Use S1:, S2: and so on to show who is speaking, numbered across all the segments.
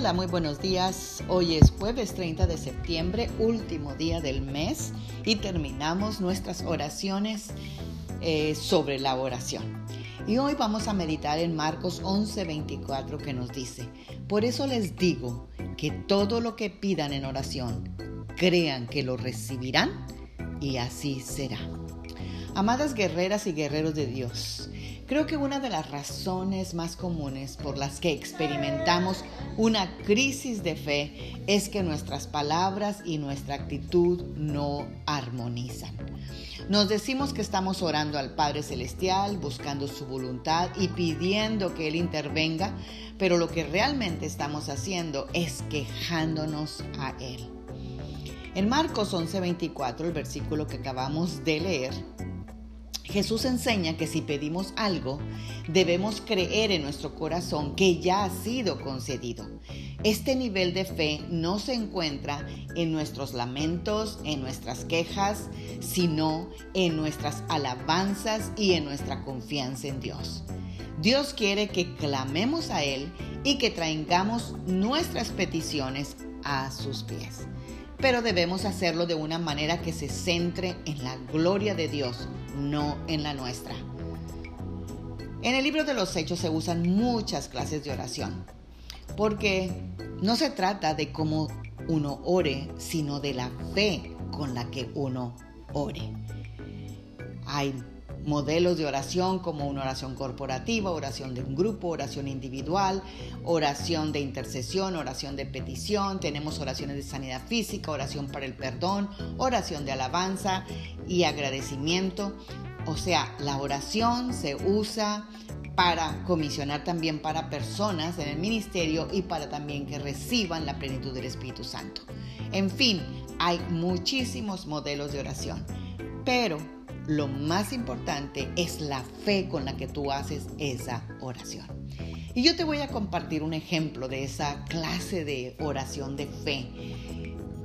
S1: Hola, muy buenos días. Hoy es jueves 30 de septiembre, último día del mes y terminamos nuestras oraciones eh, sobre la oración. Y hoy vamos a meditar en Marcos 11:24 que nos dice, por eso les digo que todo lo que pidan en oración, crean que lo recibirán y así será. Amadas guerreras y guerreros de Dios, creo que una de las razones más comunes por las que experimentamos una crisis de fe es que nuestras palabras y nuestra actitud no armonizan. Nos decimos que estamos orando al Padre Celestial, buscando su voluntad y pidiendo que Él intervenga, pero lo que realmente estamos haciendo es quejándonos a Él. En Marcos 11:24, el versículo que acabamos de leer, Jesús enseña que si pedimos algo, debemos creer en nuestro corazón que ya ha sido concedido. Este nivel de fe no se encuentra en nuestros lamentos, en nuestras quejas, sino en nuestras alabanzas y en nuestra confianza en Dios. Dios quiere que clamemos a Él y que traigamos nuestras peticiones a sus pies pero debemos hacerlo de una manera que se centre en la gloria de Dios, no en la nuestra. En el libro de los Hechos se usan muchas clases de oración, porque no se trata de cómo uno ore, sino de la fe con la que uno ore. Hay modelos de oración como una oración corporativa, oración de un grupo, oración individual, oración de intercesión, oración de petición, tenemos oraciones de sanidad física, oración para el perdón, oración de alabanza y agradecimiento. O sea, la oración se usa para comisionar también para personas en el ministerio y para también que reciban la plenitud del Espíritu Santo. En fin, hay muchísimos modelos de oración, pero lo más importante es la fe con la que tú haces esa oración. Y yo te voy a compartir un ejemplo de esa clase de oración de fe.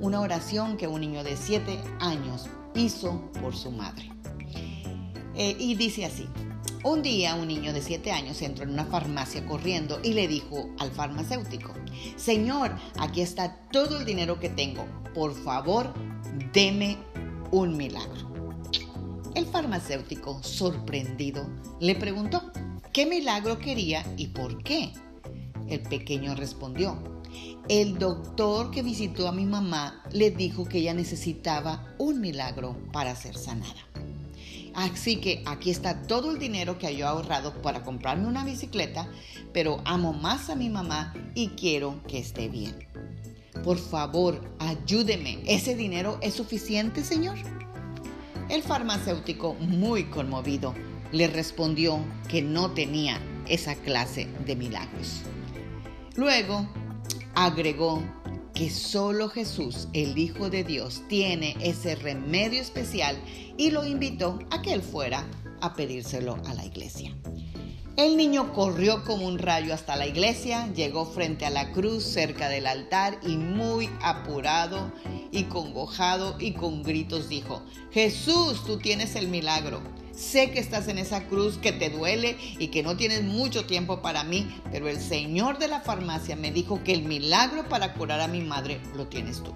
S1: Una oración que un niño de 7 años hizo por su madre. Eh, y dice así, un día un niño de 7 años entró en una farmacia corriendo y le dijo al farmacéutico, Señor, aquí está todo el dinero que tengo, por favor, deme un milagro. Farmacéutico, sorprendido, le preguntó qué milagro quería y por qué. El pequeño respondió, el doctor que visitó a mi mamá le dijo que ella necesitaba un milagro para ser sanada. Así que aquí está todo el dinero que yo he ahorrado para comprarme una bicicleta, pero amo más a mi mamá y quiero que esté bien. Por favor, ayúdeme. ¿Ese dinero es suficiente, señor? El farmacéutico, muy conmovido, le respondió que no tenía esa clase de milagros. Luego agregó que solo Jesús, el Hijo de Dios, tiene ese remedio especial y lo invitó a que él fuera a pedírselo a la iglesia. El niño corrió como un rayo hasta la iglesia, llegó frente a la cruz cerca del altar y muy apurado y congojado y con gritos dijo, Jesús, tú tienes el milagro. Sé que estás en esa cruz, que te duele y que no tienes mucho tiempo para mí, pero el Señor de la farmacia me dijo que el milagro para curar a mi madre lo tienes tú.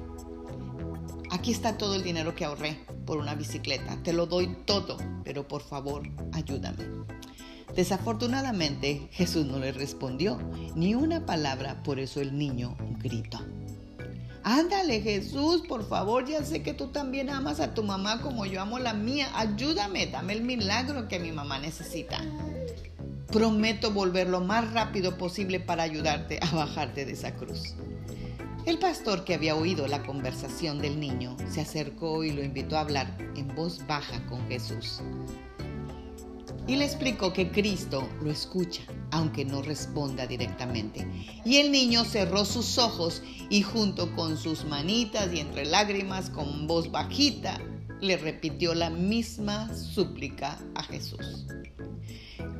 S1: Aquí está todo el dinero que ahorré por una bicicleta. Te lo doy todo, pero por favor, ayúdame. Desafortunadamente Jesús no le respondió ni una palabra, por eso el niño gritó. Ándale Jesús, por favor, ya sé que tú también amas a tu mamá como yo amo la mía. Ayúdame, dame el milagro que mi mamá necesita. Prometo volver lo más rápido posible para ayudarte a bajarte de esa cruz. El pastor que había oído la conversación del niño se acercó y lo invitó a hablar en voz baja con Jesús y le explicó que Cristo lo escucha, aunque no responda directamente. Y el niño cerró sus ojos y junto con sus manitas y entre lágrimas, con voz bajita, le repitió la misma súplica a Jesús.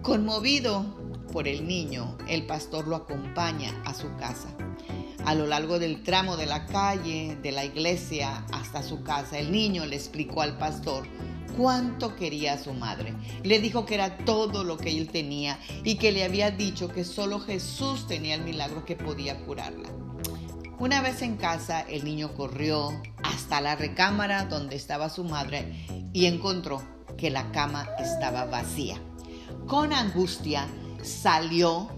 S1: Conmovido por el niño, el pastor lo acompaña a su casa. A lo largo del tramo de la calle, de la iglesia hasta su casa, el niño le explicó al pastor cuánto quería a su madre. Le dijo que era todo lo que él tenía y que le había dicho que solo Jesús tenía el milagro que podía curarla. Una vez en casa, el niño corrió hasta la recámara donde estaba su madre y encontró que la cama estaba vacía. Con angustia salió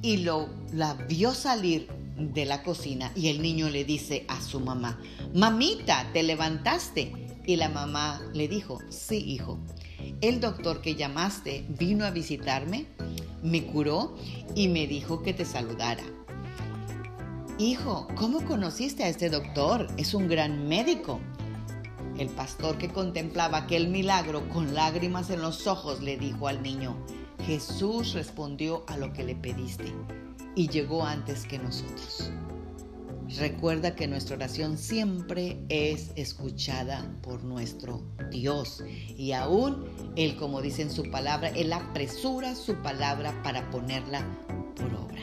S1: y lo, la vio salir de la cocina y el niño le dice a su mamá, mamita, ¿te levantaste? Y la mamá le dijo, sí, hijo. El doctor que llamaste vino a visitarme, me curó y me dijo que te saludara. Hijo, ¿cómo conociste a este doctor? Es un gran médico. El pastor que contemplaba aquel milagro con lágrimas en los ojos le dijo al niño, Jesús respondió a lo que le pediste y llegó antes que nosotros. Recuerda que nuestra oración siempre es escuchada por nuestro Dios y aún Él, como dice en su palabra, Él apresura su palabra para ponerla por obra.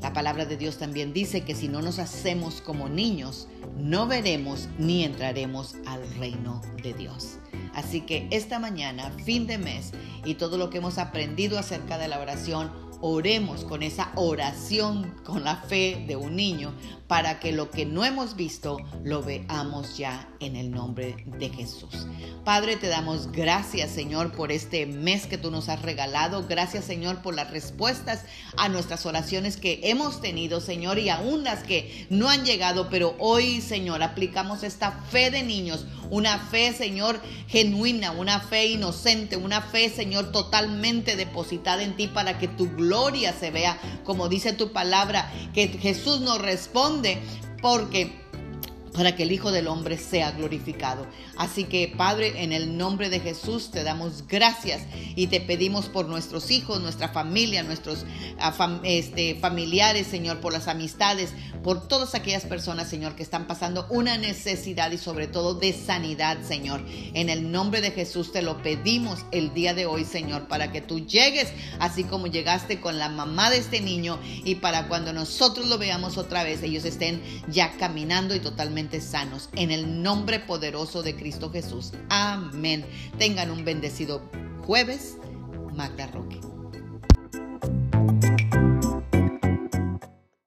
S1: La palabra de Dios también dice que si no nos hacemos como niños, no veremos ni entraremos al reino de Dios. Así que esta mañana, fin de mes, y todo lo que hemos aprendido acerca de la oración, oremos con esa oración, con la fe de un niño, para que lo que no hemos visto lo veamos ya en el nombre de Jesús. Padre, te damos gracias, Señor, por este mes que tú nos has regalado. Gracias, Señor, por las respuestas a nuestras oraciones que hemos tenido, Señor, y aún las que no han llegado, pero hoy, Señor, aplicamos esta fe de niños, una fe, Señor, genuina, una fe inocente, una fe, Señor, totalmente depositada en ti para que tu gloria se vea, como dice tu palabra, que Jesús nos responde porque para que el Hijo del Hombre sea glorificado. Así que Padre, en el nombre de Jesús te damos gracias y te pedimos por nuestros hijos, nuestra familia, nuestros ah, este, familiares, Señor, por las amistades, por todas aquellas personas, Señor, que están pasando una necesidad y sobre todo de sanidad, Señor. En el nombre de Jesús te lo pedimos el día de hoy, Señor, para que tú llegues así como llegaste con la mamá de este niño y para cuando nosotros lo veamos otra vez, ellos estén ya caminando y totalmente sanos. En el nombre poderoso de Cristo Jesús. Amén. Tengan un bendecido jueves. Magda Roque.